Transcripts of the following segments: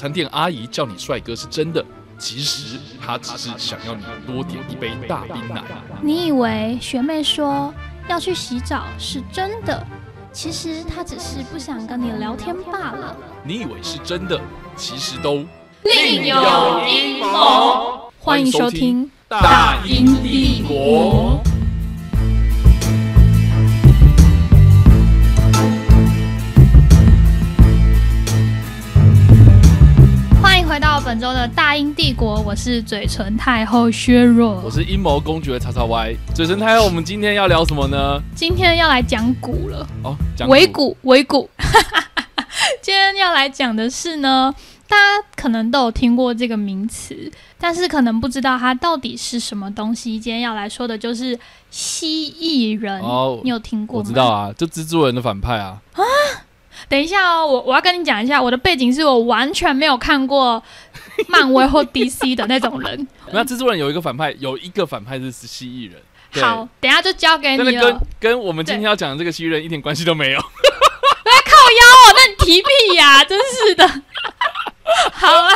餐店阿姨叫你帅哥是真的，其实她只是想要你多点一杯大冰奶。你以为学妹说要去洗澡是真的，其实她只是不想跟你聊天罢了。你以为是真的，其实都另有阴谋。欢迎收听《大英帝国》。本周的大英帝国，我是嘴唇太后削弱我。是阴谋公爵叉叉 Y 嘴唇太后。我们今天要聊什么呢？今天要来讲古了，哦，讲尾股，尾股。今天要来讲的是呢，大家可能都有听过这个名词，但是可能不知道它到底是什么东西。今天要来说的就是蜥蜴人，哦你有听过吗？我知道。啊，就蜘蛛人的反派啊啊。等一下哦，我我要跟你讲一下，我的背景是我完全没有看过 漫威或 DC 的那种人。那蜘蛛人有一个反派，有一个反派是蜥蜴人。好，等一下就交给你了。跟我们今天要讲的这个蜥蜴人一点关系都没有。来 靠腰哦，那你提屁呀、真是的。好啊，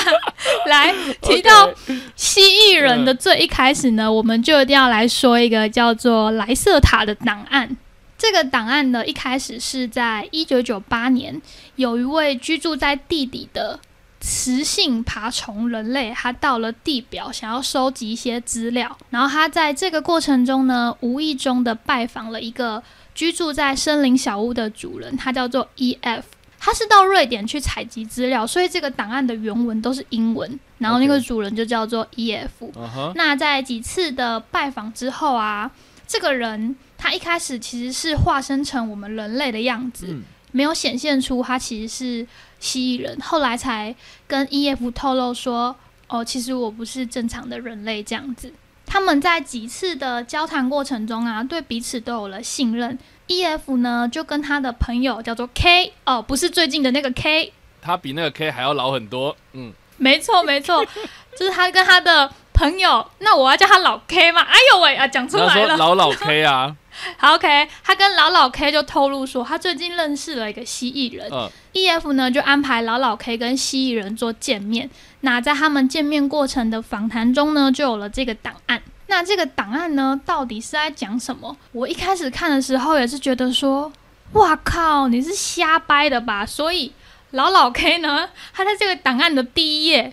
来提到蜥蜴人的最一开始呢，我们就一定要来说一个叫做莱瑟塔的档案。这个档案呢，一开始是在一九九八年，有一位居住在地底的雌性爬虫人类，他到了地表，想要收集一些资料。然后他在这个过程中呢，无意中的拜访了一个居住在森林小屋的主人，他叫做 E.F。他是到瑞典去采集资料，所以这个档案的原文都是英文。然后那个主人就叫做 E.F。那在几次的拜访之后啊，这个人他一开始其实是化身成我们人类的样子，嗯没有显现出他其实是蜥蜴人，后来才跟 E.F 透露说，哦，其实我不是正常的人类这样子。他们在几次的交谈过程中啊，对彼此都有了信任。E.F 呢，就跟他的朋友叫做 K，哦，不是最近的那个 K，他比那个 K 还要老很多。嗯，没错，没错，就是他跟他的朋友，那我要叫他老 K 嘛？哎呦喂啊，讲出来了。老老 K 啊，好，OK，他跟老老 K 就透露说，他最近认识了一个蜥蜴人。嗯 E.F 呢就安排老老 K 跟蜥蜴人做见面。那在他们见面过程的访谈中呢，就有了这个档案。那这个档案呢，到底是在讲什么？我一开始看的时候也是觉得说，哇靠，你是瞎掰的吧？所以老老 K 呢，他在这个档案的第一页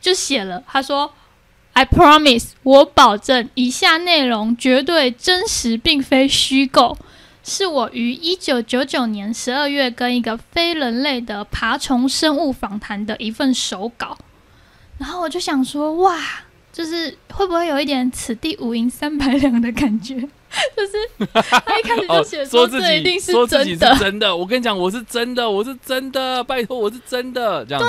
就写了，他说：“I promise，我保证，以下内容绝对真实，并非虚构。”是我于一九九九年十二月跟一个非人类的爬虫生物访谈的一份手稿，然后我就想说，哇，就是会不会有一点此地无银三百两的感觉？就是他一开始就哦，写说这一定是说自己真的，是真的。我跟你讲，我是真的，我是真的，拜托，我是真的，这样子。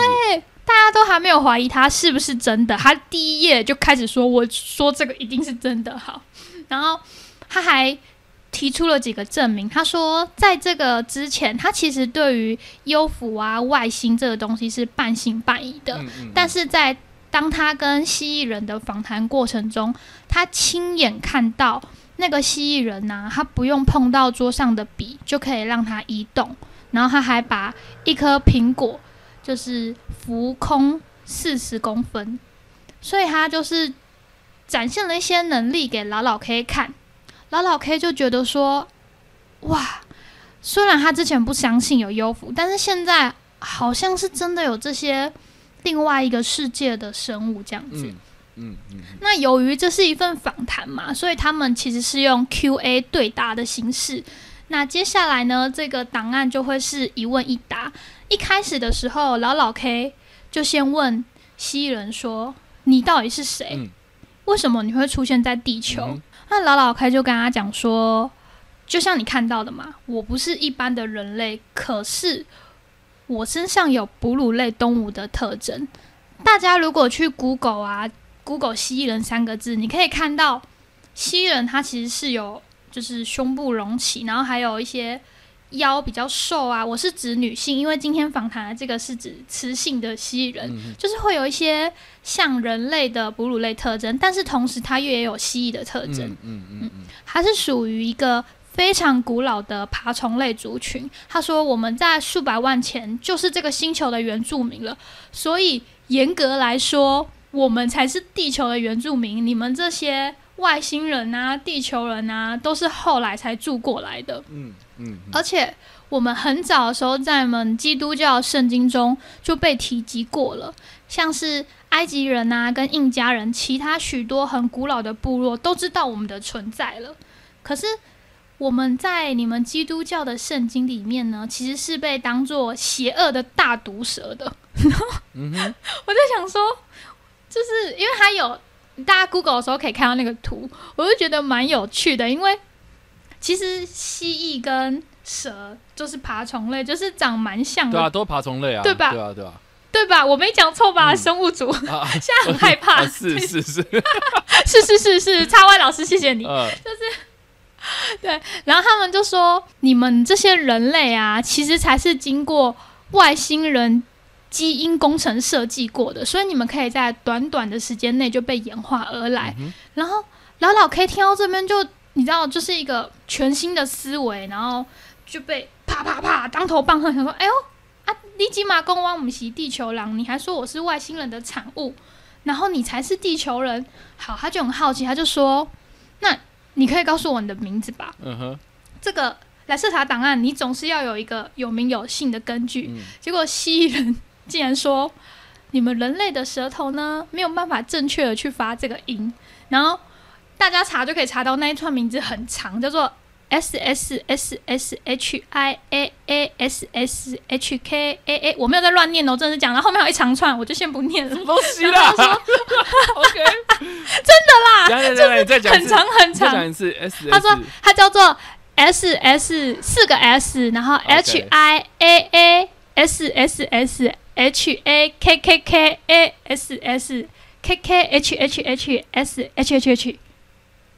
大家都还没有怀疑他是不是真的，他第一页就开始说：“我说这个一定是真的。”好，然后他还提出了几个证明。他说，在这个之前，他其实对于幽浮啊、外星这个东西是半信半疑的，嗯嗯但是在当他跟蜥蜴人的访谈过程中，他亲眼看到那个蜥蜴人呐、他不用碰到桌上的笔就可以让它移动，然后他还把一颗苹果就是浮空四十公分，所以他就是展现了一些能力给老老 K 看，老老 K 就觉得说，哇，虽然他之前不相信有幽浮，但是现在好像是真的有这些另外一个世界的生物这样子。嗯嗯嗯，那由于这是一份访谈嘛，所以他们其实是用 Q&A 对答的形式。那接下来呢，这个档案就会是一问一答。一开始的时候，老老 K 就先问蜥蜴人说：“你到底是谁？嗯为什么你会出现在地球？”嗯那老老 K 就跟他讲说：“就像你看到的嘛，我不是一般的人类，可是我身上有哺乳类动物的特征。大家如果去 Google 啊，Google 蜥蜴人三个字，你可以看到蜥蜴人它其实是有就是胸部隆起，然后还有一些腰比较瘦啊。我是指女性，因为今天访谈的这个是指雌性的蜥蜴人，嗯就是会有一些像人类的哺乳类特征，但是同时它又也有蜥蜴的特征。嗯嗯嗯嗯它是属于一个非常古老的爬虫类族群。他说我们在数百万前就是这个星球的原住民了，所以严格来说，我们才是地球的原住民。你们这些外星人啊、地球人啊，都是后来才住过来的。嗯嗯嗯而且我们很早的时候，在我们基督教圣经中就被提及过了，像是埃及人啊、跟印加人，其他许多很古老的部落都知道我们的存在了。可是我们在你们基督教的圣经里面呢，其实是被当做邪恶的大毒蛇的。嗯哼，我在想说，就是因为它有大家 Google 的时候可以看到那个图，我就觉得蛮有趣的。因为其实蜥蜴跟蛇就是爬虫类，就是长蛮像的，对啊，都是爬虫类啊，对吧对啊，对啊，对吧？我没讲错吧？嗯生物组 啊，现在很害怕，啊是是是，是是 是是，叉 Y 老师，谢谢你。呃，然后他们就说，你们这些人类啊，其实才是经过外星人基因工程设计过的，所以你们可以在短短的时间内就被演化而来。嗯然后老老 K 听到这边就，你知道，就是一个全新的思维，然后就被啪啪啪当头棒喝，想说，哎呦啊，你起码公我们是地球狼，你还说我是外星人的产物，然后你才是地球人。好，他就很好奇，他就说，那你可以告诉我你的名字吧？嗯哼，这个莱瑟塔档案，你总是要有一个有名有姓的根据。嗯结果蜥蜴人竟然说，你们人类的舌头呢没有办法正确的去发这个音，然后大家查就可以查到那一串名字很长，叫做 S S S S H I A A S S H K A A，我没有在乱念哦，真的是讲了，后面有一长串，我就先不念了。东西啦，OK，真的啦，等一下等一下你再讲，很长很长你再讲，一次，S 他说他叫做 S S 四个 S，然后 H I A A S S S H A K K K A S S K K H H H S H H H，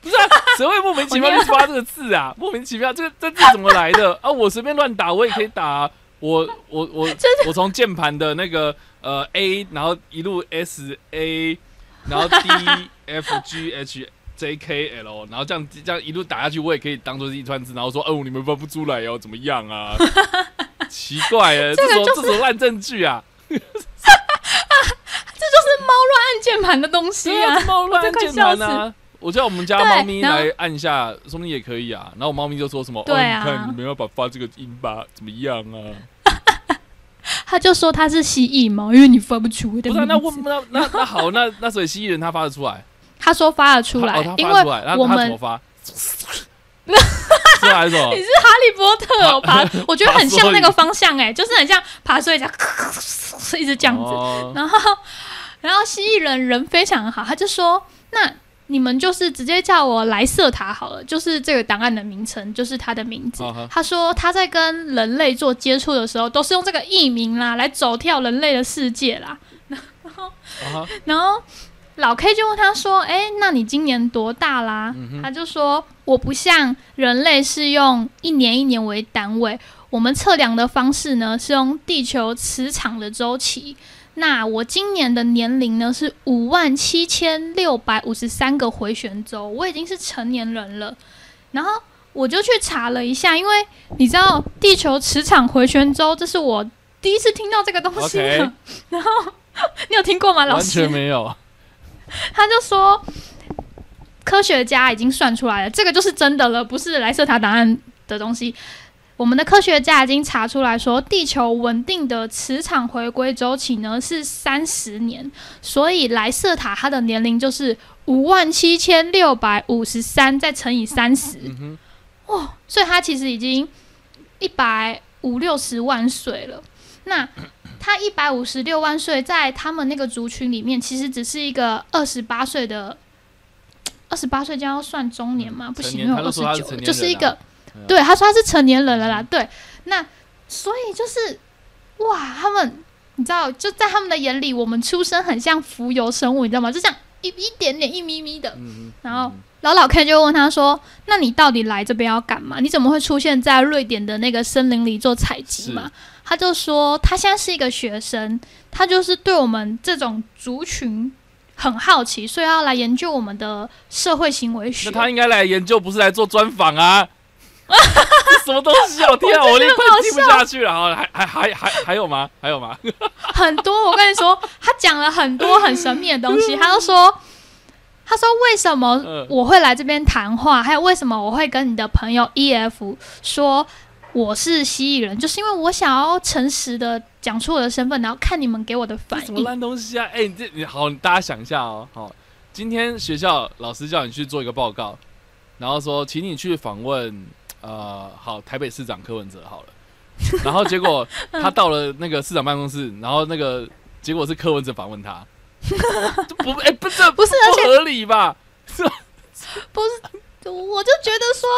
不是啊，谁会莫名其妙我念去发这个字啊？莫名其妙，这个这字怎么来的 啊？我随便乱打，我也可以打啊。我我我我从键盘的那个呃 A，然后一路 S A，然后 D F G H J K L，然后这样这样一路打下去，我也可以当做是一串字，然后说哦你们发不出来哦，怎么样啊？奇怪了，这种这种烂证据啊！这就是猫乱按键盘的东西啊！猫乱按键盘啊！我叫我们家猫咪来按一下，说不定也可以啊。然后我猫咪就说什么：“对啊哦，你看你没有办法发这个音吧？怎么样啊 他就说他是蜥蜴猫，因为你发不出？”的不是、啊，那问那那那好，那那所以蜥蜴人他发得出来，他说发得出来，他哦，他因发得出来，为那我们他怎么发？出来还是什么 你？是哈利波特哦，爬，我觉得很像那个方向哎、就是很像爬水这样，一直这样子。哦然后，然后蜥蜴人人非常好，他就说：“那你们就是直接叫我莱瑟塔好了，就是这个档案的名称，就是他的名字。他说他在跟人类做接触的时候，都是用这个艺名啦来走跳人类的世界啦。然后 然后老 K 就问他说：“哎，那你今年多大啦？”他就说：“我不像人类是用一年一年为单位，我们测量的方式呢是用地球磁场的周期。那我今年的年龄呢是五万七千六百五十三个回旋周，我已经是成年人了。然后我就去查了一下，因为你知道地球磁场回旋周，这是我第一次听到这个东西 然后你有听过吗，老师完？全没有。他就说，科学家已经算出来了，这个就是真的了，不是莱瑟塔档案的东西。我们的科学家已经查出来说，地球稳定的磁场回归周期呢是三十年，所以莱瑟塔它的年龄就是五万七千六百五十三，再乘以三十，哦，所以他其实已经一百五六十万岁了。那他一百五十六万岁，在他们那个族群里面，其实只是一个二十八岁的，二十八岁将要算中年嘛？不行，因为二十九，就是一个对他说他是成年人了啦。对，那所以就是哇，他们你知道，就在他们的眼里，我们出生很像浮游生物，你知道吗？就这样一一点点一咪咪的。嗯，然后老老 K 就问他说：“那你到底来这边要干嘛？你怎么会出现在瑞典的那个森林里做采集嘛？”他就说：“他现在是一个学生，他就是对我们这种族群很好奇，所以要来研究我们的社会行为学。”那他应该来研究，不是来做专访啊？什么东西啊！我天啊，我连快听不下去了。好，还还还还还有吗？还有吗？很多，我跟你说，他讲了很多很神秘的东西。他就说，他说为什么我会来这边谈话，还有为什么我会跟你的朋友 E F 说我是蜥蜴人，就是因为我想要诚实的讲出我的身份，然后看你们给我的反应。什么烂东西啊！哎，你这你好，大家想一下哦。好，今天学校老师叫你去做一个报告，然后说请你去访问。呃，好，台北市长柯文哲好了，然后结果他到了那个市长办公室，然后那个结果是柯文哲访问他，不，哎，不，这不是不合理吧？是，不是，我就觉得说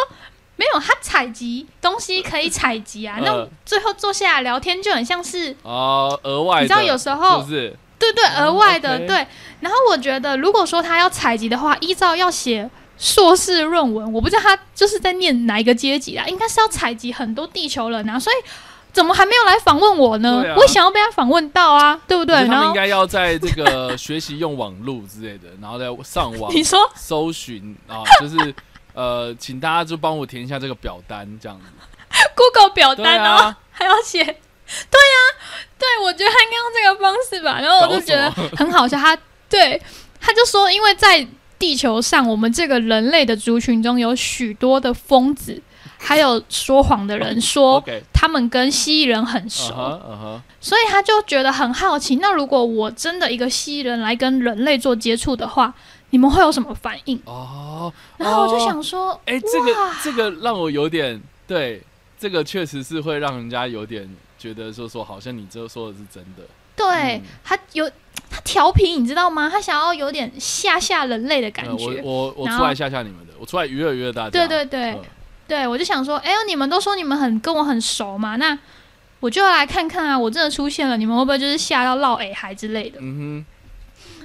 没有他采集东西可以采集啊，那最后坐下来聊天就很像是哦，额外，你知道有时候是不是？对对，额外的对。然后我觉得，如果说他要采集的话，依照要写。硕士论文，我不知道他就是在念哪一个阶级啊，应该是要采集很多地球人啊，所以怎么还没有来访问我呢？我也想要被他访问到啊，对不对？他们应该要在这个学习用网络之类的，然后再上网 你说搜寻啊，就是呃，请大家就帮我填一下这个表单，这样子。Google 表单啊，还要写，对呀，对，我觉得他应该用这个方式吧，然后我就觉得很好笑，他对他就说，因为在。地球上，我们这个人类的族群中有许多的疯子，还有说谎的人，说他们跟蜥蜴人很熟，所以他就觉得很好奇。那如果我真的一个蜥蜴人来跟人类做接触的话，你们会有什么反应？哦，然后我就想说，哎，这个这个让我有点对，这个确实是会让人家有点觉得说说，好像你这说的是真的。对他有。他调皮，你知道吗？他想要有点吓吓人类的感觉。我我我出来吓吓你们的，我出来娱乐娱乐大家。对对对，对我就想说，哎呦，你们都说你们很跟我很熟嘛，那我就要来看看啊，我真的出现了，你们会不会就是吓到落矮孩之类的？嗯哼。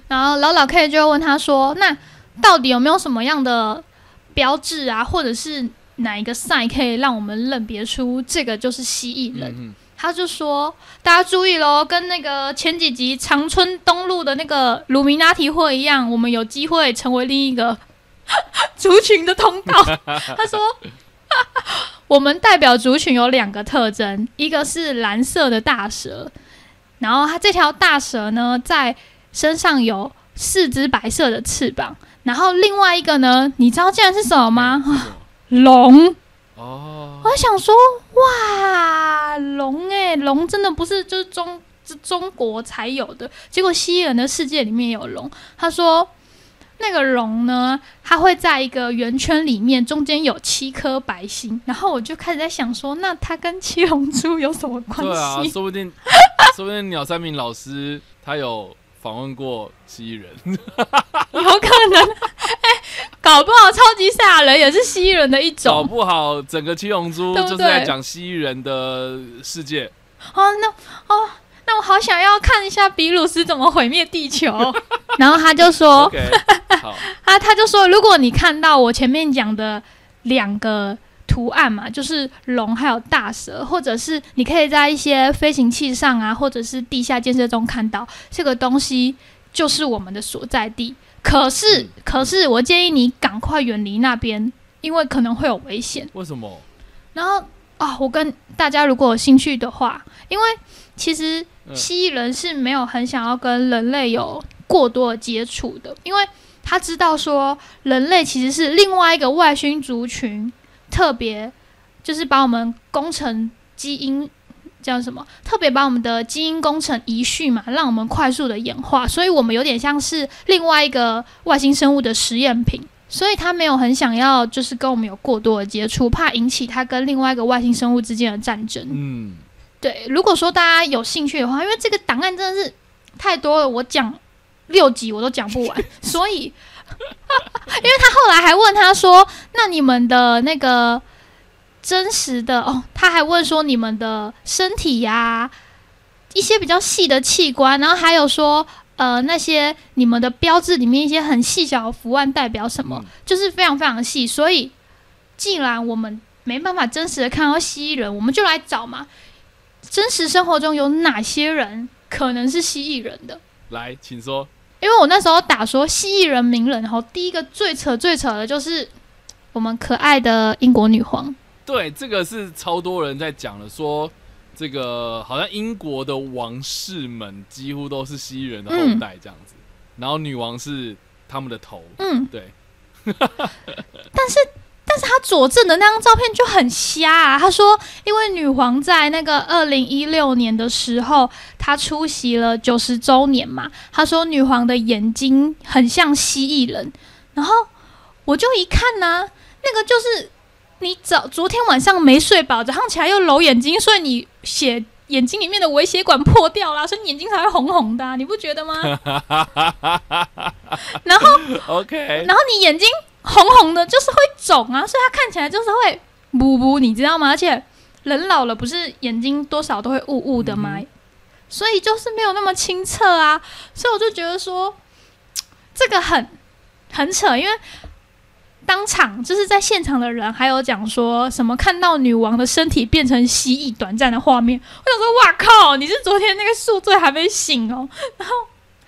然后老老 K 就问他说：“那到底有没有什么样的标志啊，或者是哪一个 sign 可以让我们认别出这个就是蜥蜴人？”他就说：“大家注意喽，跟那个前几集长春东路的那个鲁明拉提会一样，我们有机会成为另一个 族群的通道。”他说：“ 我们代表族群有两个特征，一个是蓝色的大蛇，然后它这条大蛇呢，在身上有四只白色的翅膀，然后另外一个呢，你知道竟然是什么吗？龙。”哦，我想说，哇，龙哎，龙真的不是就是中中国才有的，结果蜥蜴人的世界里面有龙。他说，那个龙呢，它会在一个圆圈里面，中间有七颗白星。然后我就开始在想说，那它跟七龙珠有什么关系？对啊，说不定，说不定鸟三明老师他有。访问过蜥蜴人，有可能，哎，搞不好超级赛亚人也是蜥蜴人的一种。搞不好整个七龙珠就是在讲蜥蜴人的世界。哦，那哦，那我好想要看一下比鲁斯怎么毁灭地球。然后他就说，好，他他就说，如果你看到我前面讲的两个。图案嘛，就是龙还有大蛇，或者是你可以在一些飞行器上啊，或者是地下建设中看到这个东西，就是我们的所在地。可是，可是我建议你赶快远离那边，因为可能会有危险。为什么？然后啊，我跟大家如果有兴趣的话，因为其实蜥蜴人是没有很想要跟人类有过多的接触的，因为他知道说人类其实是另外一个外星族群。特别就是把我们工程基因叫什么？特别把我们的基因工程遗序嘛，让我们快速的演化，所以我们有点像是另外一个外星生物的实验品。所以他没有很想要，就是跟我们有过多的接触，怕引起他跟另外一个外星生物之间的战争。嗯，对。如果说大家有兴趣的话，因为这个档案真的是太多了，我讲六集我都讲不完，所以。因为他后来还问他说：“那你们的那个真实的哦？”他还问说：“你们的身体呀，一些比较细的器官，然后还有说，呃，那些你们的标志里面一些很细小的符案代表什么，就是非常非常细。所以，既然我们没办法真实的看到蜥蜴人，我们就来找嘛，真实生活中有哪些人可能是蜥蜴人的？来，请说。因为我那时候打说蜥蜴人名人，然后第一个最扯最扯的就是我们可爱的英国女皇。对，这个是超多人在讲的，说这个好像英国的王室们几乎都是蜥蜴人的后代这样子，然后女王是他们的头。嗯，对。但是。但是他佐证的那张照片就很瞎啊！他说，因为女皇在那个二零一六年的时候，她出席了九十周年嘛。他说，女皇的眼睛很像蜥蜴人。然后我就一看呢，那个就是你早昨天晚上没睡饱，早上起来又揉眼睛，所以你血眼睛里面的微血管破掉了，所以眼睛才会红红的，你不觉得吗？然后，OK，然后你眼睛。红红的，就是会肿啊，所以它看起来就是会补补，你知道吗？而且人老了不是眼睛多少都会雾雾的吗？所以就是没有那么清澈啊。所以我就觉得说 这个很很扯，因为当场就是在现场的人还有讲说什么看到女王的身体变成蜥蜴短暂的画面，我想说哇靠，你是昨天那个宿醉还没醒哦，然后。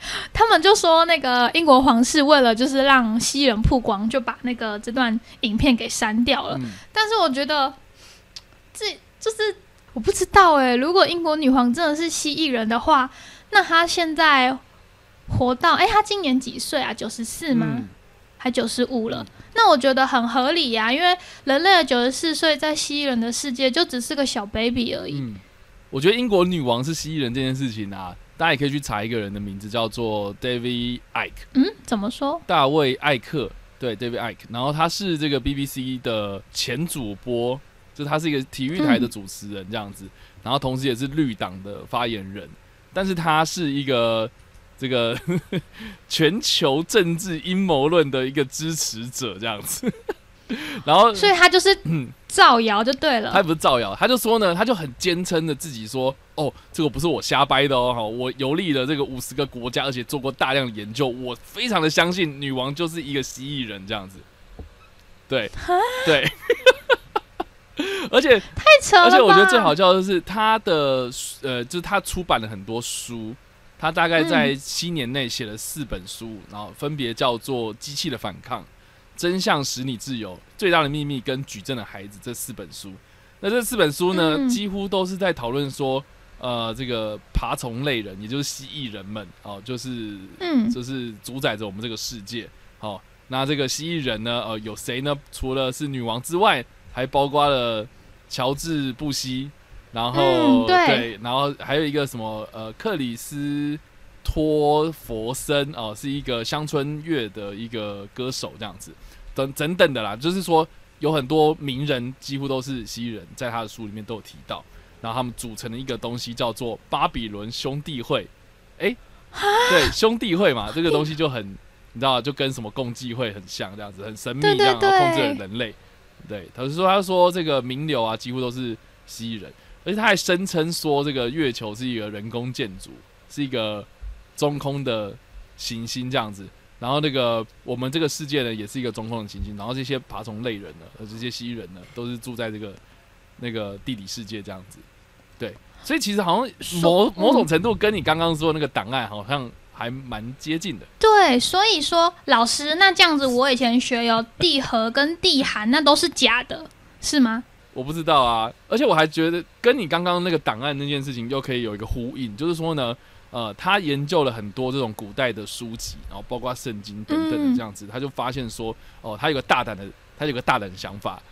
他们就说，那个英国皇室为了就是让蜥蜴人曝光，就把那个这段影片给删掉了。但是我觉得，这就是我不知道哎。如果英国女皇真的是蜥蜴人的话，那她现在活到哎，她今年几岁啊？九十四吗？还九十五了？那我觉得很合理呀，因为人类的九十四岁在蜥蜴人的世界就只是个小 baby 而已。我觉得英国女王是蜥蜴人这件事情啊。大家也可以去查一个人的名字，叫做 David Ike。嗯，怎么说？大卫艾克，对，David Ike。然后他是这个 BBC 的前主播，就他是一个体育台的主持人这样子。然后同时也是绿党的发言人，但是他是一个这个 全球政治阴谋论的一个支持者这样子。然后，所以他就是造谣就对了。他也不是造谣，他就说呢，他就很坚称的自己说：“哦，这个不是我瞎掰的哦，哈，我游历了这个五十个国家，而且做过大量的研究，我非常的相信女王就是一个蜥蜴人这样子。” 对，对，而且太扯了。而且我觉得最好笑的是他的呃，就是他出版了很多书，他大概在七年内写了四本书，然后分别叫做《机器的反抗》。真相使你自由，最大的秘密跟举证的孩子这四本书，那这四本书呢，几乎都是在讨论说，呃，这个爬虫类人，也就是蜥蜴人们，哦，就是，嗯，就是主宰着我们这个世界。好，那这个蜥蜴人呢，呃，有谁呢？除了是女王之外，还包括了乔治布希，然后对，然后还有一个什么，呃，克里斯托佛森，哦，是一个乡村乐的一个歌手，这样子。等等等的啦，就是说有很多名人几乎都是蜥蜴人，在他的书里面都有提到，然后他们组成的一个东西叫做巴比伦兄弟会。哎，对，兄弟会嘛，这个东西就很，你知道，就跟什么共济会很像，这样子很神秘，这样控制了人类。对，他是说，他说这个名流啊，几乎都是蜥蜴人，而且他还声称说，这个月球是一个人工建筑，是一个中空的行星，这样子。然后那个我们这个世界呢，也是一个中空的行星。然后这些爬虫类人呢，和这些蜥蜴人呢，都是住在这个那个地理世界这样子。对，所以其实好像某某种程度跟你刚刚说那个档案好像还蛮接近的。对，所以说老师，那这样子我以前学有地核跟地寒，那都是假的，是吗？我不知道啊，而且我还觉得跟你刚刚那个档案那件事情又可以有一个呼应，就是说呢。呃，他研究了很多这种古代的书籍，然后包括圣经等等的这样子，他就发现说，哦，他有个大胆的，他有个大胆的想法。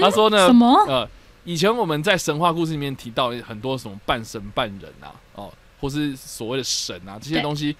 他说呢，什么？呃，以前我们在神话故事里面提到很多什么半神半人啊，哦，或是所谓的神啊，这些东西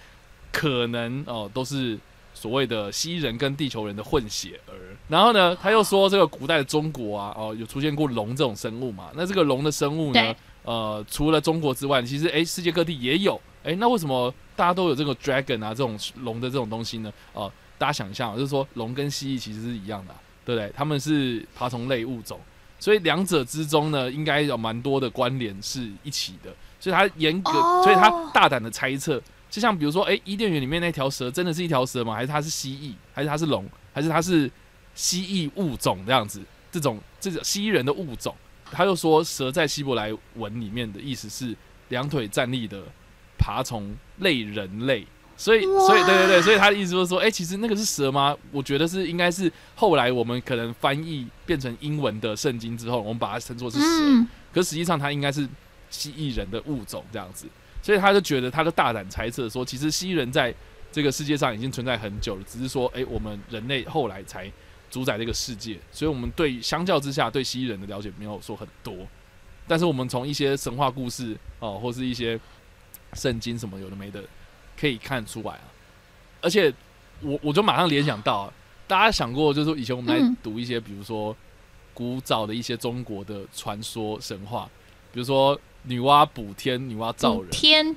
可能哦都是所谓的蜥蜴人跟地球人的混血儿。然后呢，他又说这个古代的中国啊，哦，有出现过龙这种生物嘛？那这个龙的生物呢？呃，除了中国之外，其实哎，世界各地也有哎，那为什么大家都有这个 dragon 啊这种龙的这种东西呢？呃，大家想象就是说，龙跟蜥蜴其实是一样的，对不对？他们是爬虫类物种，所以两者之中呢，应该有蛮多的关联是一起的。所以他严格，所以他大胆的猜测，就像比如说，哎，伊甸园里面那条蛇真的是一条蛇吗？还是它是蜥蜴？还是它是龙？还是它是蜥蜴物种这样子？这种这种蜥蜴人的物种，他又说蛇在希伯来文里面的意思是两腿站立的爬虫类人类。所以，所以，对对对，所以他的意思就是说，哎，其实那个是蛇吗？我觉得是，应该是后来我们可能翻译变成英文的圣经之后，我们把它称作是蛇，可实际上它应该是蜥蜴人的物种这样子。所以他就觉得，他就大胆猜测说，其实蜥蜴人在这个世界上已经存在很久了，只是说，哎，我们人类后来才主宰这个世界，所以我们对相较之下对蜥蜴人的了解没有说很多，但是我们从一些神话故事哦，或是一些圣经什么有的没的。可以看出来啊，而且我我就马上联想到，大家想过，就是说以前我们来读一些，比如说古早的一些中国的传说神话，比如说女娲补天、女娲造人，天，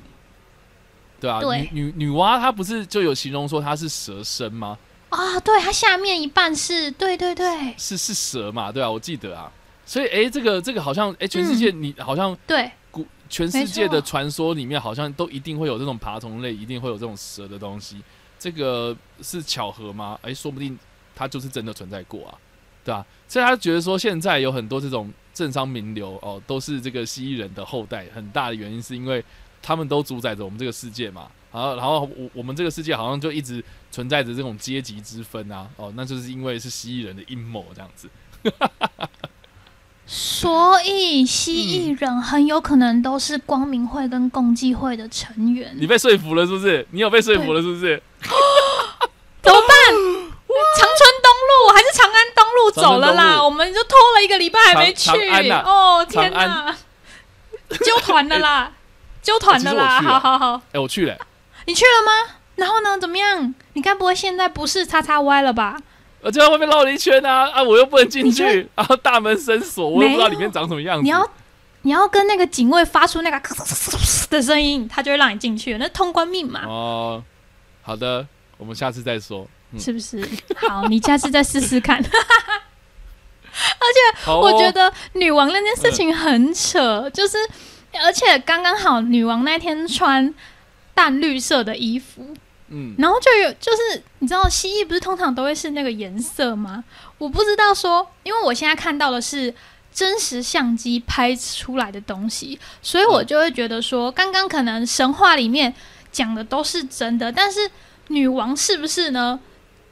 对啊，女女女娲她不是就有形容说她是蛇身吗？啊，对，她下面一半是对对对，是是蛇嘛，对啊，我记得啊，所以哎，这个这个好像哎，全世界你好像对古。全世界的传说里面，好像都一定会有这种爬虫类，一定会有这种蛇的东西。这个是巧合吗？哎，说不定它就是真的存在过啊，对啊？所以他觉得说，现在有很多这种政商名流哦，都是这个蜥蜴人的后代。很大的原因是因为他们都主宰着我们这个世界嘛。然后，然后我我们这个世界好像就一直存在着这种阶级之分啊。哦，那就是因为是蜥蜴人的阴谋这样子。所以蜥蜴人很有可能都是光明会跟共济会的成员。你被说服了是不是？你有被说服了是不是？怎么办？长春东路还是长安东路走了啦？我们就拖了一个礼拜还没去。哦天哪！揪团的啦，揪团的啦！好好好。哎，我去了。你去了吗？然后呢？怎么样？你该不会现在不是叉叉 Y 了吧？我就在外面绕了一圈啊啊！我又不能进去，然后大门深锁，我也不知道里面长什么样子。你要你要跟那个警卫发出那个 的声音，他就会让你进去。那通关密码哦。好的，我们下次再说，是不是？好，你下次再试试看。而且我觉得女王那件事情很扯，就是而且刚刚好，女王那天穿淡绿色的衣服。嗯，然后就有就是你知道蜥蜴不是通常都会是那个颜色吗？我不知道说，因为我现在看到的是真实相机拍出来的东西，所以我就会觉得说，刚刚可能神话里面讲的都是真的，但是女王是不是呢？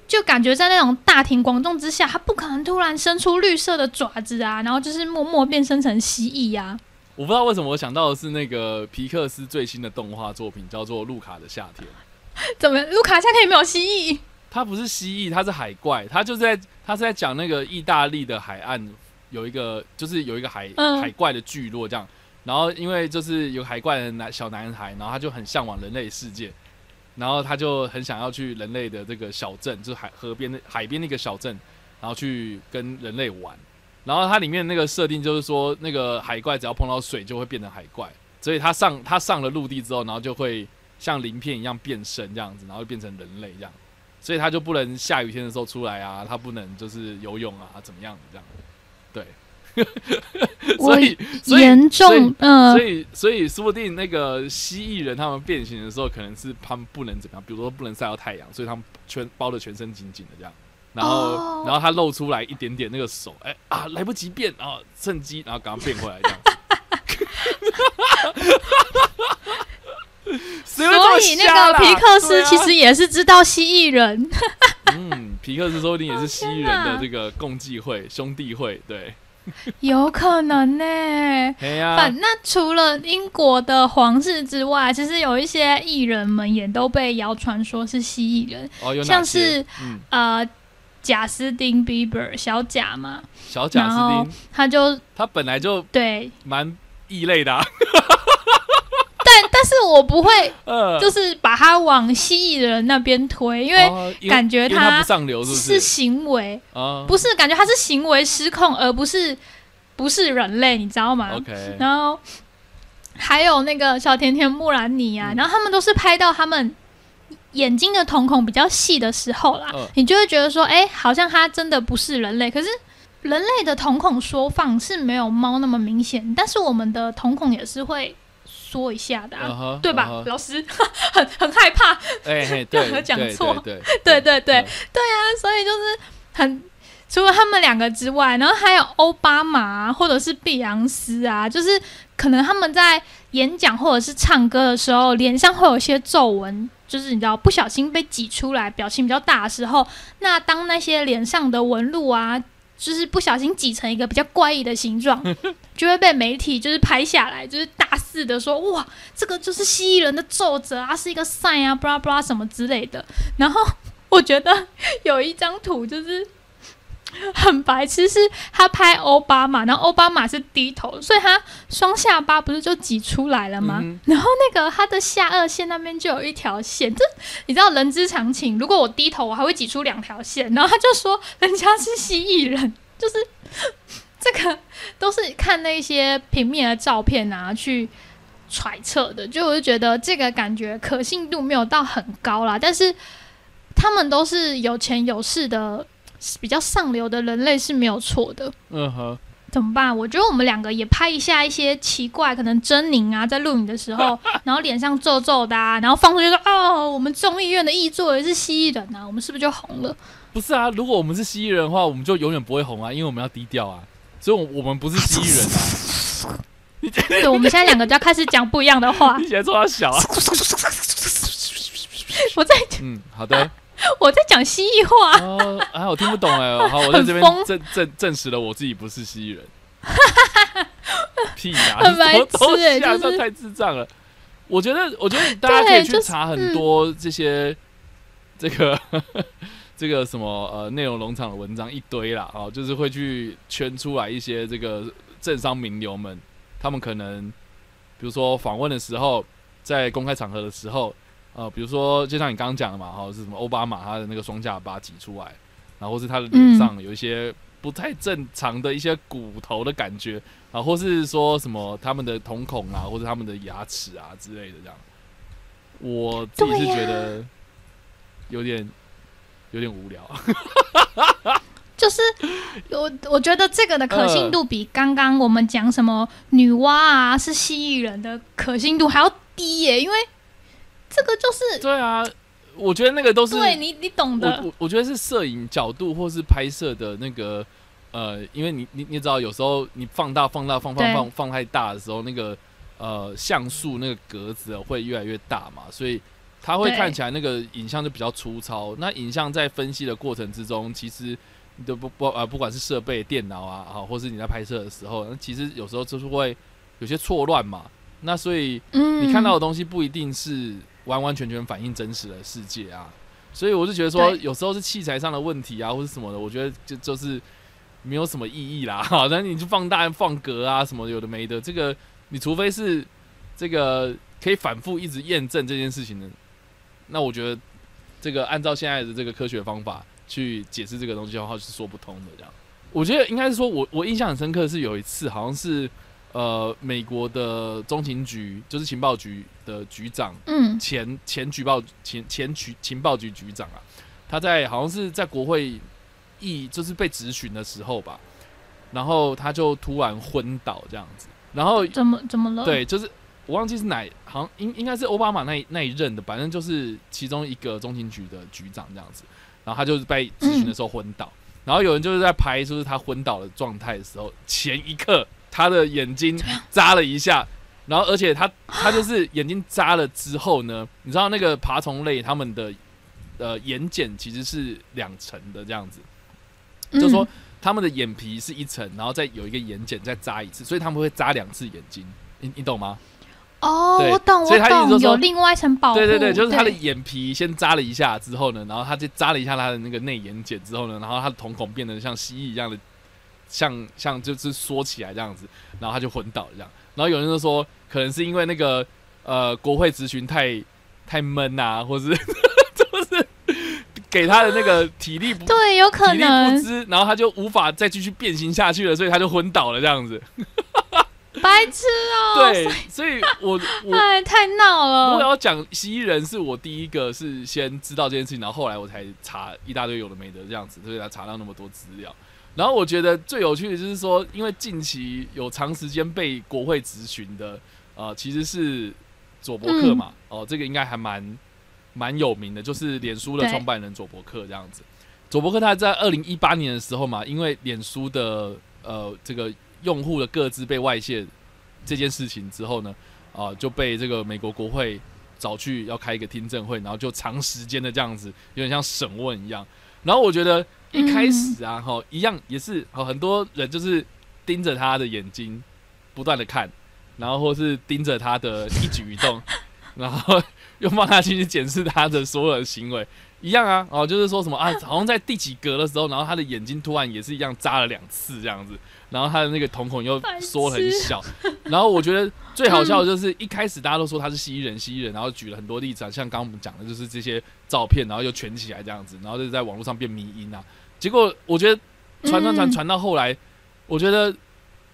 就感觉在那种大庭广众之下，他不可能突然伸出绿色的爪子啊，然后就是默默变身成蜥蜴呀。我不知道为什么我想到的是那个皮克斯最新的动画作品，叫做《路卡的夏天》。怎么？路卡夏天有没有蜥蜴？它不是蜥蜴，它是海怪。它就是在，它是在讲那个意大利的海岸有一个，就是有一个海海怪的聚落这样。然后因为就是有海怪的男小男孩，然后他就很向往人类世界，然后他就很想要去人类的这个小镇，就是海河边的海边那个小镇，然后去跟人类玩。然后它里面那个设定就是说，那个海怪只要碰到水就会变成海怪，所以他上他上了陆地之后，然后就会。像鳞片一样变身这样子，然后变成人类这样，所以他就不能下雨天的时候出来啊，他不能就是游泳啊，怎么样这样？对，所以严重，嗯，所以所以说不定那个蜥蜴人他们变形的时候，可能是他们不能怎么样，比如说不能晒到太阳，所以他们全包的全身紧紧的这样，然后然后他露出来一点点那个手，哎啊，来不及变啊，趁机然后赶快变回来这样。所以那个皮克斯其实也是知道蜥蜴人。嗯，皮克斯说不定也是蜥蜴人的这个共济会兄弟会，对，有可能呢。哎呀，反那除了英国的皇室之外，其实有一些艺人们也都被谣传说是蜥蜴人，像是呃贾斯汀比伯小贾嘛，小贾斯汀，他就他本来就对。蛮异类的。但是我不会，就是把它往蜥蜴人那边推，因为感觉他不上流，是行为，不是感觉他是行为失控，而不是不是人类，你知道吗？OK。然后还有那个小甜甜木兰妮啊，然后他们都是拍到他们眼睛的瞳孔比较细的时候啦，你就会觉得说，哎，好像它真的不是人类。可是人类的瞳孔缩放是没有猫那么明显，但是我们的瞳孔也是会。缩一下的、对吧？老师 很很害怕，哎嘿，对，何 讲错对对对 对啊，所以就是很除了他们两个之外，然后还有奥巴马、啊、或者是碧昂斯啊，就是可能他们在演讲或者是唱歌的时候，脸上会有一些皱纹，就是你知道不小心被挤出来，表情比较大的时候，那当那些脸上的纹路啊。就是不小心挤成一个比较怪异的形状，就会被媒体就是拍下来，就是大肆的说哇，这个就是蜥蜴人的皱褶啊，是一个 sign 啊，布拉布拉什么之类的。然后我觉得有一张图就是很白痴，是他拍奥巴马，然后奥巴马是低头，所以他双下巴不是就挤出来了吗？嗯然后那个他的下颚线那边就有一条线，这你知道人之常情，如果我低头，我还会挤出两条线。然后他就说人家是蜥蜴人，就是这个都是看那些平面的照片啊去。揣测的，就我就觉得这个感觉可信度没有到很高啦，但是他们都是有钱有势的，比较上流的人类是没有错的。嗯哼，怎么办？我觉得我们两个也拍一下一些奇怪，可能狰狞啊，在录影的时候，然后脸上皱皱的啊，然后放出去说哦，我们众议院的议座也是蜥蜴人啊，我们是不是就红了？不是啊，如果我们是蜥蜴人的话，我们就永远不会红啊，因为我们要低调啊，所以，我我们不是蜥蜴人 啊。对，我们现在两个就要开始讲不一样的话 你。起来说他小啊？我在嗯，好的。我在讲蜥蜴话，哦，啊，我听不懂哎。好，我在这边证证证实了我自己不是蜥蜴人。屁呀、很白什么东痴欸西啊，就是这太智障了。我觉得，我觉得大家可以去查很多这些、这个这个什么呃内容农场的文章一堆啦，哦，就是会去圈出来一些这个政商名流们，他们可能比如说访问的时候，在公开场合的时候，呃，比如说就像你刚刚讲的嘛，哈、是什么奥巴马他的那个双下巴挤出来，然后或是他的脸上有一些不太正常的一些骨头的感觉，啊，或是说什么他们的瞳孔啊，或者他们的牙齿啊之类的这样，我自己是觉得有点有点无聊。就是我我觉得这个的可信度比刚刚我们讲什么女娲啊是蜥蜴人的可信度还要低耶，因为这个就是对啊，我觉得那个都是对你你懂的，我我觉得是摄影角度或是拍摄的那个呃，因为你你你知道，有时候你放大放大放放放放太大的时候，那个呃像素那个格子哦会越来越大嘛，所以它会看起来那个影像就比较粗糙。那影像在分析的过程之中，其实你的不不呃不管是设备、电脑啊，啊，或是你在拍摄的时候，那其实有时候就是会有些错乱嘛。那所以嗯你看到的东西不一定是完完全全反映真实的世界啊，所以我就觉得说，有时候是器材上的问题啊，或者什么的，我觉得就就是没有什么意义啦。好，但你就放大放格啊，什么有的没的，这个你除非是这个可以反复一直验证这件事情的，那我觉得这个按照现在的这个科学方法去解释这个东西的话是说不通的。这样，我觉得应该是说我我印象很深刻是有一次好像是呃美国的中情局就是情报局的局长嗯前前举报前前局情报局局长啊，他在好像是在国会议就是被质询的时候吧，然后他就突然昏倒这样子，然后怎么怎么了？对，就是我忘记是哪，好像应应该是奥巴马那一那一任的，反正就是其中一个中情局的局长这样子，然后他就是被质询的时候昏倒，然后有人就是在拍就是他昏倒的状态的时候，前一刻他的眼睛扎了一下。然后，而且他他就是眼睛扎了之后呢，你知道那个爬虫类他们的呃眼睑其实是两层的这样子，嗯，就说他们的眼皮是一层，然后再有一个眼睑再扎一次，所以他们会扎两次眼睛，你你懂吗？哦，对我懂所以他意思我懂，就是说有另外一层保护，对对对，就是他的眼皮先扎了一下之后呢，然后他就扎了一下他的那个内眼睑之后呢，然后他的瞳孔变得像蜥蜴一样的，像像就是缩起来这样子，然后他就昏倒了这样。然后有人就说，可能是因为那个呃国会咨询太太闷啊，或是 就是给他的那个体力不对，有可能支，然后他就无法再继续变形下去了，所以他就昏倒了这样子。白痴哦，对，所以我 我哎，太闹如果，要讲蜥蜴人，是我第一个是先知道这件事情，然后后来我才查一大堆有的没的这样子，所以才查到那么多资料。然后我觉得最有趣的就是说，因为近期有长时间被国会质询的呃，其实是佐伯克嘛，哦，这个应该还蛮蛮有名的，就是脸书的创办人佐伯克这样子。佐伯克他在二零一八年的时候嘛，因为脸书的呃这个用户的各自被外泄这件事情之后呢，啊，就被这个美国国会找去要开一个听证会，然后就长时间的这样子，有点像审问一样。然后我觉得一开始啊，哈，一样也是很多人就是盯着他的眼睛，不断的看，然后或是盯着他的一举一动，然后又放下去检视他的所有的行为。一样啊，哦，就是说什么啊，好像在第几格的时候，然后他的眼睛突然也是一样扎了两次这样子，然后他的那个瞳孔又缩很小，然后我觉得最好笑的就是一开始大家都说他是蜥蜴人，蜥蜴人，然后举了很多例子啊，像刚刚我们讲的就是这些照片，然后又圈起来这样子，然后就在网络上变迷音啊，结果我觉得传传传传到后来，我觉得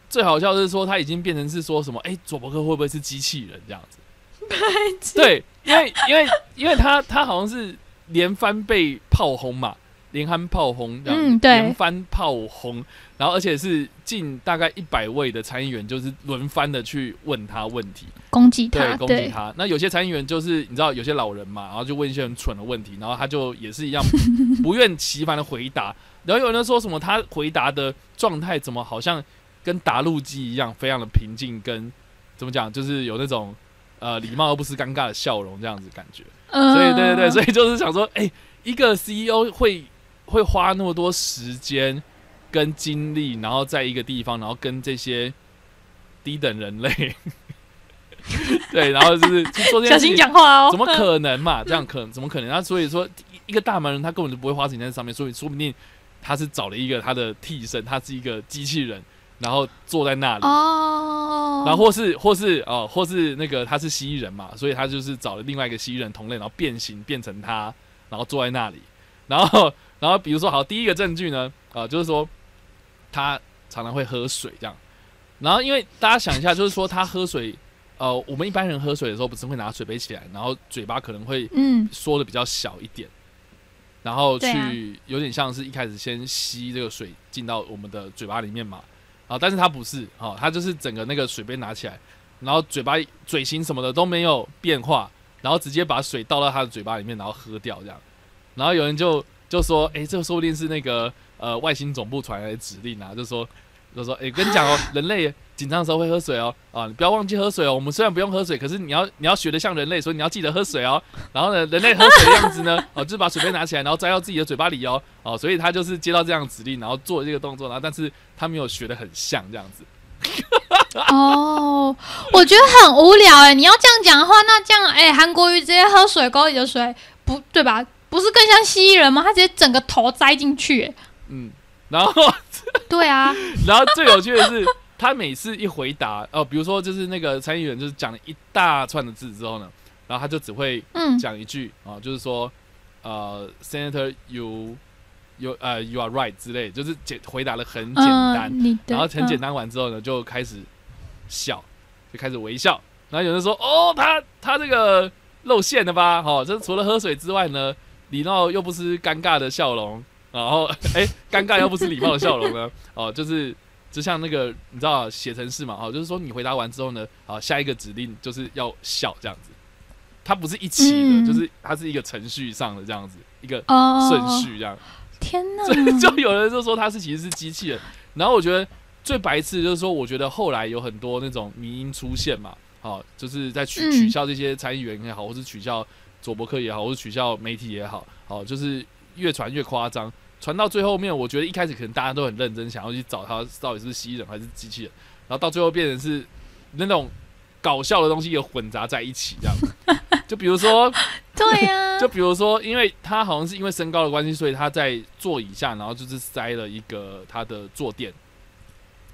最好笑的是说他已经变成是说什么，哎，佐伯克会不会是机器人这样子？对，因为因为因为他他好像是。连番被炮轰嘛，连番炮轰，嗯，对，连番炮轰，然后而且是近大概一百位的参议员，就是轮番的去问他问题，攻击他，对，攻击他。那有些参议员就是你知道，有些老人嘛，然后就问一些很蠢的问题，然后他就也是一样 不厌其烦的回答。然后有人说什么，他回答的状态怎么好像跟打路机一样，非常的平静，跟怎么讲，就是有那种呃礼貌而不失尴尬的笑容这样子感觉。所以，对对对，所以就是想说，哎，一个 CEO 会会花那么多时间跟精力，然后在一个地方，然后跟这些低等人类，对，然后就是做小心讲话哦，怎么可能嘛？这样可能怎么可能？那所以说，一个大忙人他根本就不会花时间在上面，所以说不定他是找了一个他的替身，他是一个机器人。然后坐在那里，哦，然后或是或是哦，或是那个他是蜥蜴人嘛，所以他就是找了另外一个蜥蜴人同类，然后变形变成他，然后坐在那里，然后然后比如说好，第一个证据呢，啊，就是说他常常会喝水这样，然后因为大家想一下，就是说他喝水，呃，我们一般人喝水的时候不是会拿水杯起来，然后嘴巴可能会嗯缩的比较小一点，然后去有点像是一开始先吸这个水进到我们的嘴巴里面嘛。啊，但是他不是，哦，他就是整个那个水杯拿起来，然后嘴巴嘴型什么的都没有变化，然后直接把水倒到他的嘴巴里面，然后喝掉这样。然后有人就就说，哎，这个说不定是那个呃外星总部传来的指令啊，就说就说，哎，跟你讲哦，人类。紧张的时候会喝水哦，啊，你不要忘记喝水哦。我们虽然不用喝水，可是你要你要学的像人类，所以你要记得喝水哦。然后呢，人类喝水的样子呢，哦，就是把水杯拿起来，然后摘到自己的嘴巴里哦，哦，所以他就是接到这样指令，然后做这个动作，然后但是他没有学的很像这样子。哦，我觉得很无聊哎。你要这样讲的话，那这样哎，韩国瑜直接喝水沟里的水，不对吧？不是更像蜥蜴人吗？他直接整个头栽进去。嗯，然后 对啊，然后最有趣的是。他每次一回答哦，比如说就是那个参议员就是讲了一大串的字之后呢，然后他就只会讲一句啊，就是说呃，Senator you you 呃 you are right 之类，就是简回答的很简单，然后很简单完之后呢，就开始笑，就开始微笑，然后有人说哦，他他这个露馅了吧？哦，这除了喝水之外呢，礼貌又不失尴尬的笑容，然后 哎，尴尬又不失礼貌的笑容呢？哦，就是。就像那个你知道写程式嘛？哦，就是说你回答完之后呢，啊，下一个指令就是要笑这样子。它不是一起的，就是它是一个程序上的这样子一个顺序这样。天哪！就有人就说它是其实是机器人。然后我觉得最白痴就是说，我觉得后来有很多那种迷音出现嘛，好，就是在取取笑这些参议员也好，或是取笑佐伯克也好，或是取笑媒体也好，好，就是越传越夸张。传到最后面，我觉得一开始可能大家都很认真，想要去找他到底是蜥蜴人还是机器人，然后到最后变成是那种搞笑的东西也混杂在一起，这样。就比如说，对呀，就比如说，因为他好像是因为身高的关系，所以他在座椅下，然后就是塞了一个他的坐垫，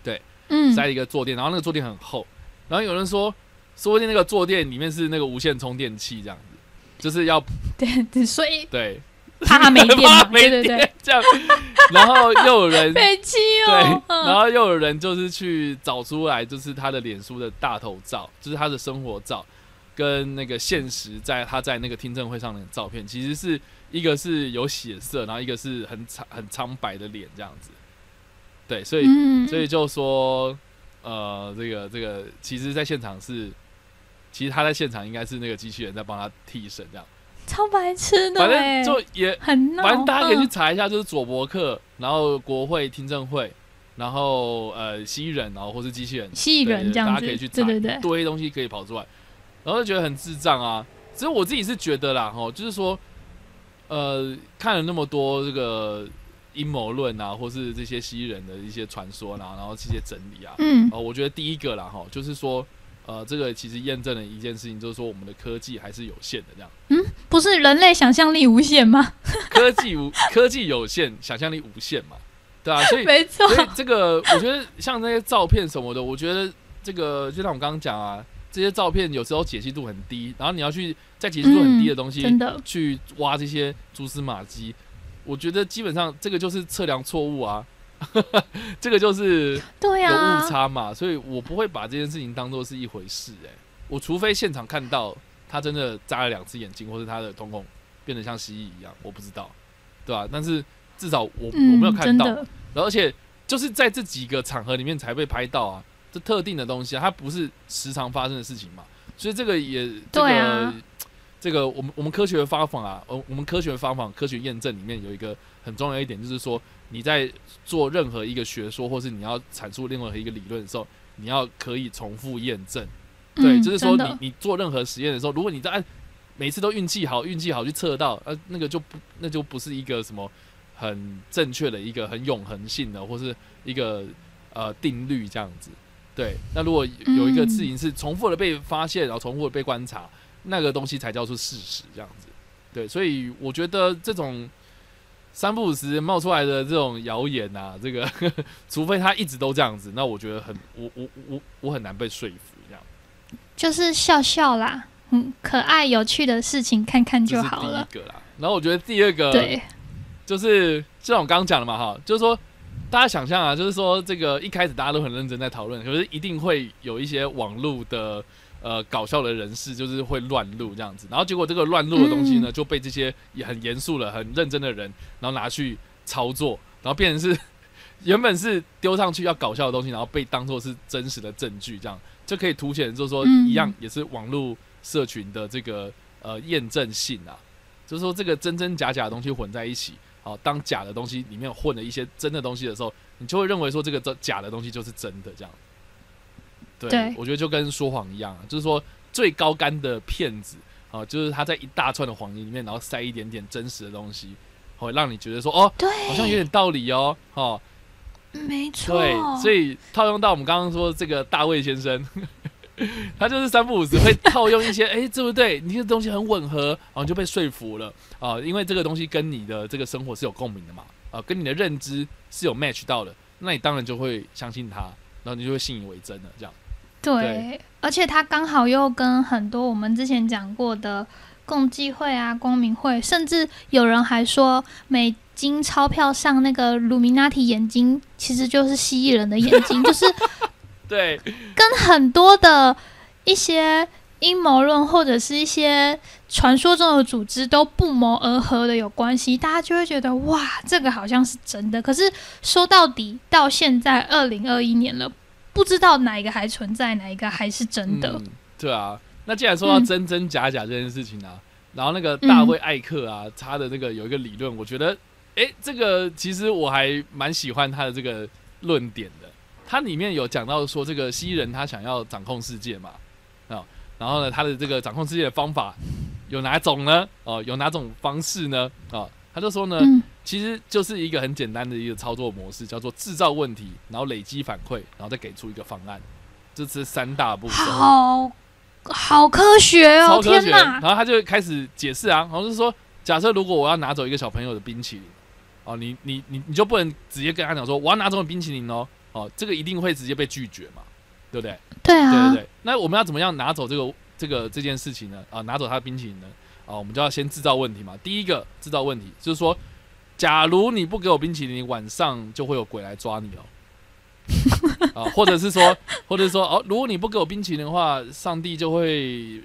对，嗯，塞了一个坐垫，然后那个坐垫很厚，然后有人说，说不定那个坐垫里面是那个无线充电器，这样子，就是要对，所以对。怕他没电，对对对，这样，然后又有人 被气哦，对，然后又有人就是去找出来，就是他的脸书的大头照，就是他的生活照，跟那个现实在他在那个听证会上的照片，其实是一个是有血色，然后一个是很苍很苍白的脸这样子，对，所以所以就说，呃，这个这个，其实在现场是其实他在现场应该是那个机器人在帮他替身这样。超白痴的，反正就也很闹。反正大家可以去查一下，就是佐伯克，然后国会听证会，然后呃蜥蜴人，然后或是机器人，蜥蜴人这样子，大家可以去查，对对对，一堆东西可以跑出来，然后就觉得很智障啊。只是我自己是觉得啦，哈，就是说，呃，看了那么多这个阴谋论啊，或是这些蜥蜴人的一些传说啊，然后这些整理啊，嗯，哦，我觉得第一个啦，哈，就是说。呃，这个其实验证了一件事情，就是说我们的科技还是有限的，这样。嗯，不是人类想象力无限吗？科技无科技有限，想象力无限嘛，对啊，所以没错。所以这个我觉得像那些照片什么的，我觉得这个就像我刚刚讲啊，这些照片有时候解析度很低，然后你要去在解析度很低的东西真的去挖这些蛛丝马迹，我觉得基本上这个就是测量错误啊。这个就是有误差嘛，所以我不会把这件事情当做是一回事。哎，我除非现场看到他真的扎了两只眼睛，或者他的瞳孔变得像蜥蜴一样，我不知道，对吧？但是至少我我没有看到，而且就是在这几个场合里面才被拍到啊，这特定的东西啊，它不是时常发生的事情嘛，所以这个也这个这个我们我们科学的方法啊，我我们科学的方法科学验证里面有一个很重要一点，就是说。你在做任何一个学说，或是你要阐述另外一个理论的时候，你要可以重复验证。对，就是说你你做任何实验的时候，如果你在按每次都运气好，运气好去测到，呃，那个就不那就不是一个什么很正确的一个很永恒性的，或是一个呃定律这样子。对，那如果有一个事情是重复的被发现，然后重复的被观察，那个东西才叫做事实这样子。对，所以我觉得这种。三不五时冒出来的这种谣言啊，这个 除非他一直都这样子，那我觉得很我我我我很难被说服这样。就是笑笑啦，嗯，可爱有趣的事情看看就好了。第一个啦，然后我觉得第二个对，就是就像我刚刚讲的嘛哈，就是说大家想象啊，就是说这个一开始大家都很认真在讨论，可是一定会有一些网络的。呃，搞笑的人士就是会乱录这样子，然后结果这个乱录的东西呢，就被这些也很严肃的、很认真的人，然后拿去操作，然后变成是 原本是丢上去要搞笑的东西，然后被当做是真实的证据，这样就可以凸显，就是说一样也是网络社群的这个呃验证性啊，就是说这个真真假假的东西混在一起，好，当假的东西里面混了一些真的东西的时候，你就会认为说这个真假的东西就是真的这样。对，我觉得就跟说谎一样啊，就是说最高干的骗子啊，就是他在一大串的谎言里面，然后塞一点点真实的东西，会让你觉得说哦，对，好像有点道理哦，哈，没错，对，所以套用到我们刚刚说这个大卫先生，他就是三不五时会套用一些，哎，对不对？你这东西很吻合，然后就被说服了啊，因为这个东西跟你的这个生活是有共鸣的嘛，啊，跟你的认知是有 match 到的，那你当然就会相信他，然后你就会信以为真了，这样。对，而且他刚好又跟很多我们之前讲过的共济会啊、光明会，甚至有人还说美金钞票上那个鲁米纳提眼睛其实就是蜥蜴人的眼睛，就是对，跟很多的一些阴谋论或者是一些传说中的组织都不谋而合的有关系，大家就会觉得哇，这个好像是真的。可是说到底，到现在二零二一年了。不知道哪一个还存在，哪一个还是真的？对啊，那既然说到真真假假这件事情啊，然后那个大卫艾克啊，他的那个有一个理论，我觉得，哎，这个其实我还蛮喜欢他的这个论点的。他里面有讲到说，这个蜥蜴人他想要掌控世界嘛，啊，然后呢，他的这个掌控世界的方法有哪种呢？哦，有哪种方式呢？啊？他就说呢，其实就是一个很简单的一个操作模式，叫做制造问题，然后累积反馈，然后再给出一个方案，这是三大步骤。好好科学哦，天哪！然后他就开始解释啊，然后是说，假设如果我要拿走一个小朋友的冰淇淋，哦，你你你你就不能直接跟他讲说我要拿走冰淇淋哦，哦，这个一定会直接被拒绝嘛，对不对？对啊，对对对。那我们要怎么样拿走这个这个这件事情呢？啊，拿走他的冰淇淋呢？啊，我们就要先制造问题嘛。第一个制造问题就是说，假如你不给我冰淇淋，晚上就会有鬼来抓你哦。啊，或者是说，或者是说，哦，如果你不给我冰淇淋的话，上帝就会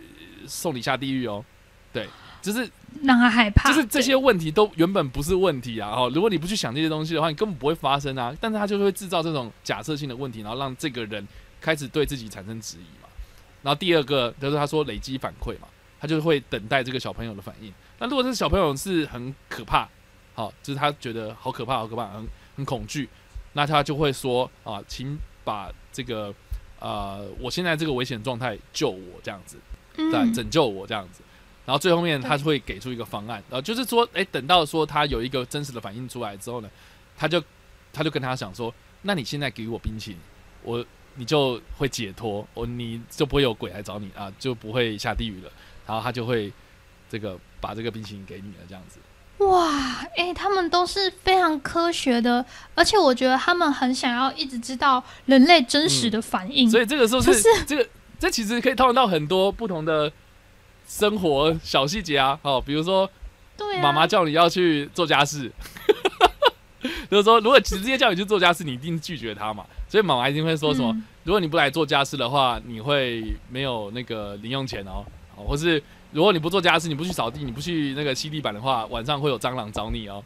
送你下地狱哦。对，就是让他害怕。就是这些问题都原本不是问题啊。哦，如果你不去想这些东西的话，你根本不会发生啊。但是他就会制造这种假设性的问题，然后让这个人开始对自己产生质疑嘛。然后第二个就是他说累积反馈嘛，他就会等待这个小朋友的反应。那如果这小朋友是很可怕，好，就是他觉得好可怕，好可怕，很很恐惧，那他就会说啊，请把这个呃，我现在这个危险状态救我这样子，对，嗯，拯救我这样子。然后最后面他会给出一个方案，然后就是说，哎，等到说他有一个真实的反应出来之后呢，他就他就跟他讲说，那你现在给我冰淇淋，我你就会解脱，我你就不会有鬼来找你啊，就不会下地狱了。然后他就会这个把这个冰淇淋给你了，这样子。哇，哎、他们都是非常科学的，而且我觉得他们很想要一直知道人类真实的反应。嗯所以这个时候是是这个这其实可以套用到很多不同的生活小细节啊，哦，比如说对啊，妈妈叫你要去做家事，就是说，如果直接叫你去做家事，你一定拒绝他嘛。所以妈妈一定会说什么：嗯如果你不来做家事的话，你会没有那个零用钱哦，哦，或是如果你不做家事，你不去扫地，你不去那个吸地板的话，晚上会有蟑螂找你哦。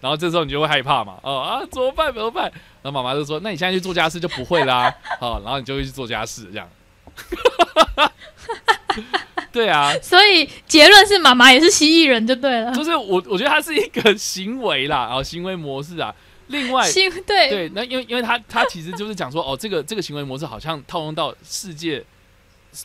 然后这时候你就会害怕嘛，哦啊，怎么办？怎么办？然后妈妈就说：“那你现在去做家事就不会啦。”哦，然后你就会去做家事，这样。对啊，所以结论是妈妈也是蜥蜴人就对了。就是我我觉得它是一个行为啦，然后行为模式啊。另外，蜥对对，那因为因为他他其实就是讲说，哦，这个这个行为模式好像套用到世界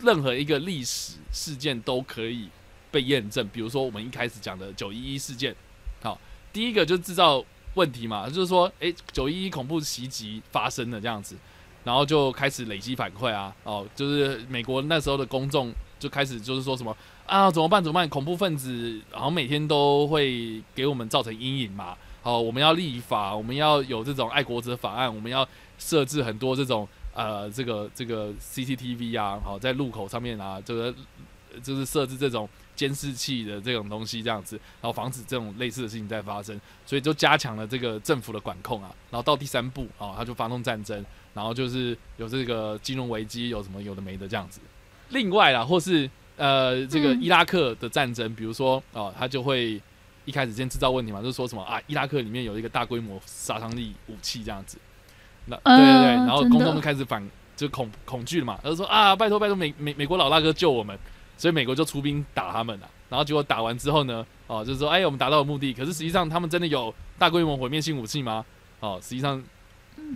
任何一个历史事件都可以被验证。比如说我们一开始讲的九一一事件，好，第一个就制造问题嘛，就是说，诶，九一一恐怖袭击发生了这样子，然后就开始累积反馈啊，哦，就是美国那时候的公众就开始就是说什么啊，怎么办？怎么办？恐怖分子好像每天都会给我们造成阴影嘛。好，我们要立法，我们要有这种爱国者法案，我们要设置很多这种呃，这个这个 CCTV 啊，好，在路口上面啊，这个呃就是设置这种监视器的这种东西，这样子，然后防止这种类似的事情再发生，所以就加强了这个政府的管控啊。然后到第三步啊，他就发动战争，然后就是有这个金融危机，有什么有的没的这样子。另外啦，或是呃，这个嗯伊拉克的战争，比如说哦，他就会一开始先制造问题嘛，就是说什么啊，伊拉克里面有一个大规模杀伤力武器这样子。那对对对，嗯然后公众就开始反，就恐恐惧了嘛，他就说啊，拜托拜托美美美国老大哥救我们，所以美国就出兵打他们了。然后结果打完之后呢，哦，就是说哎，我们达到了目的，可是实际上他们真的有大规模毁灭性武器吗？哦，实际上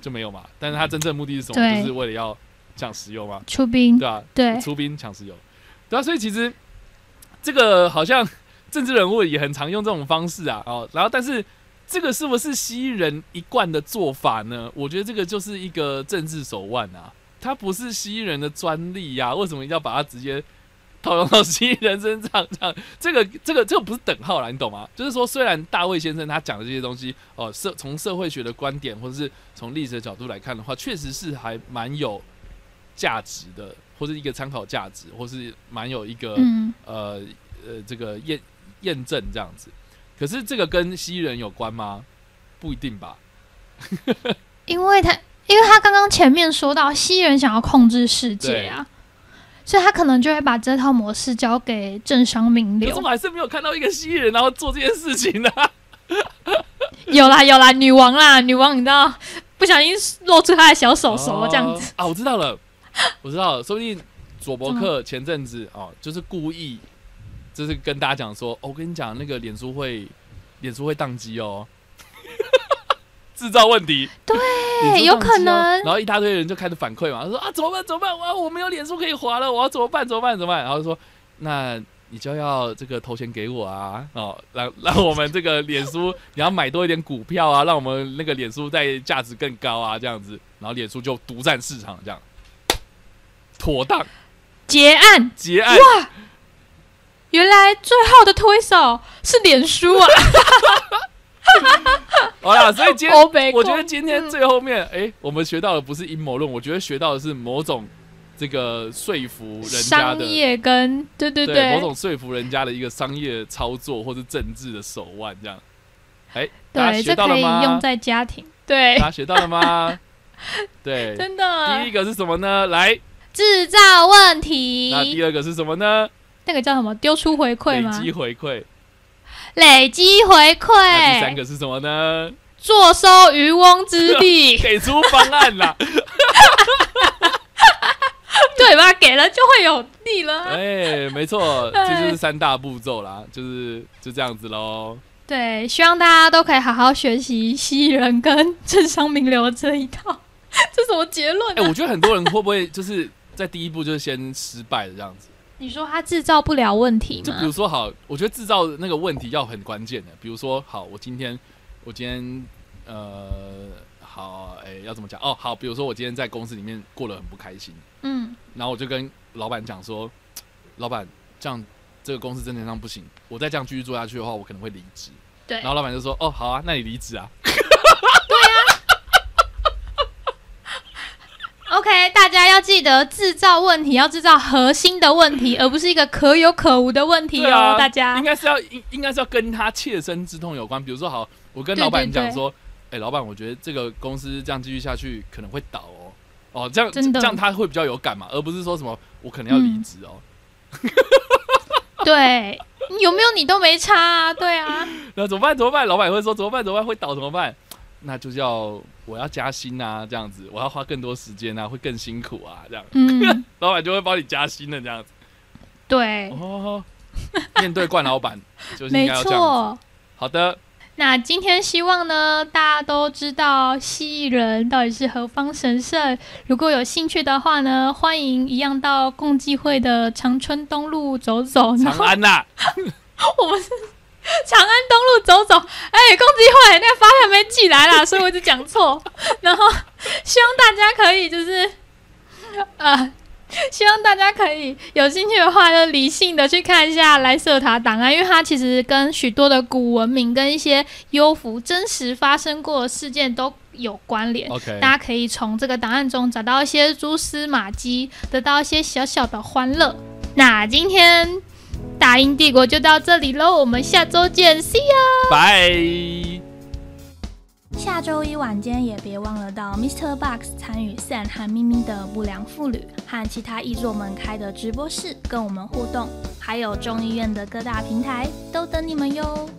就没有嘛。但是他真正的目的是什么？就是为了要抢石油嘛，出兵对吧、对出兵抢石油，对啊，所以其实这个好像政治人物也很常用这种方式啊，哦，然后但是这个是不是蜥蜴人一贯的做法呢？我觉得这个就是一个政治手腕啊，它不是蜥蜴人的专利呀、为什么一定要把它直接套用到蜥蜴人身上？这样，这个这个这个不是等号啦，你懂吗？就是说，虽然大卫先生他讲的这些东西，哦、社从社会学的观点或者是从历史的角度来看的话，确实是还蛮有价值的，或是一个参考价值，或是蛮有一个、嗯，呃呃这个验验证这样子。可是这个跟蜥蜴人有关吗？不一定吧。因为他因为他刚刚前面说到蜥蜴人想要控制世界啊，所以他可能就会把这套模式交给政商名流可是我。还是没有看到一个蜥蜴人然后做这件事情呢、有啦有啦，女王啦，女王你知道不小心露出她的小手手这样子。哦啊！我知道了，我知道了，说不定佐伯克前阵子哦，就是故意，就是跟大家讲说，哦，我跟你讲，那个脸书会，脸书会宕机哦，制造问题。对有可能然后一大堆人就开始反馈嘛，他说啊，怎么办？怎么办？哇，我没有脸书可以划了，我要怎么办？怎么办？怎么办？然后就说，那你就要这个投钱给我啊，哦，让让我们这个脸书，你要买多一点股票啊，让我们那个脸书在价值更高啊，这样子，然后脸书就独占市场，这样妥当结案，结案。原来最后的推手是脸书啊！好啦，所以今天我觉得今天最后面，哎、我们学到的不是阴谋论，我觉得学到的是某种这个说服人家商的。业跟对对对，对某种说服人家的一个商业操作或是政治的手腕，这样。哎、大家对，学到了吗？用在家庭。对大，家学到了吗？对，真的第一个是什么呢？来，制造问题。那第二个是什么呢？那个叫什么？丢出回馈吗？累积回馈。累积回那第三馈，个是什么呢？坐收渔翁之利。给出方案啦。对嘴巴给了就会有利了。哎，没错，这就是三大步骤啦，就是就这样子喽。对，希望大家都可以好好学习蜥蜴人跟政商名流这一套。这什么结论？哎，我觉得很多人会不会就是在第一步就是先失败的这样子？你说他制造不了问题吗？就比如说，好，我觉得制造那个问题要很关键的。比如说，好，我今天，我今天，呃，好，哎，要怎么讲？哦，好，比如说我今天在公司里面过得很不开心，嗯，然后我就跟老板讲说，老板，这样这个公司真的上不行，我再这样继续做下去的话，我可能会离职。对，然后老板就说，哦，好啊，那你离职啊。OK，大家要记得制造问题，要制造核心的问题，而不是一个可有可无的问题哦。大家应该是要应应该是要跟他切身之痛有关。比如说，好，我跟老板讲说，哎，老板，我觉得这个公司这样继续下去可能会倒哦。哦，这样这样他会比较有感嘛，而不是说什么我可能要离职哦。对，有没有你都没差啊？对啊。那怎么办？怎么办？老板会说怎么办？怎么办？会倒怎么办？那就叫我要加薪啊，这样子，我要花更多时间啊，会更辛苦啊，这样，嗯，老板就会帮你加薪的这样子。对，哦，面对冠老板就是应该要这样子。好的，那今天希望呢，大家都知道蜥蜴人到底是何方神圣。如果有兴趣的话呢，欢迎一样到共济会的长春东路走走。长安呐，我们是。长安东路走走，哎，公鸡会那个发票没寄来啦，所以我就讲错。然后希望大家可以就是，呃，希望大家可以有兴趣的话，就理性的去看一下莱瑟塔档案，因为它其实跟许多的古文明跟一些幽浮真实发生过的事件都有关联。OK，大家可以从这个档案中找到一些蛛丝马迹，得到一些小小的欢乐。那今天。大英帝国就到这里喽，我们下周见，See you，拜。下周一晚间也别忘了到 Mr. Box 参与 San 和咪咪的不良妇女和其他译作们开的直播室，跟我们互动，还有众议院的各大平台都等你们哟。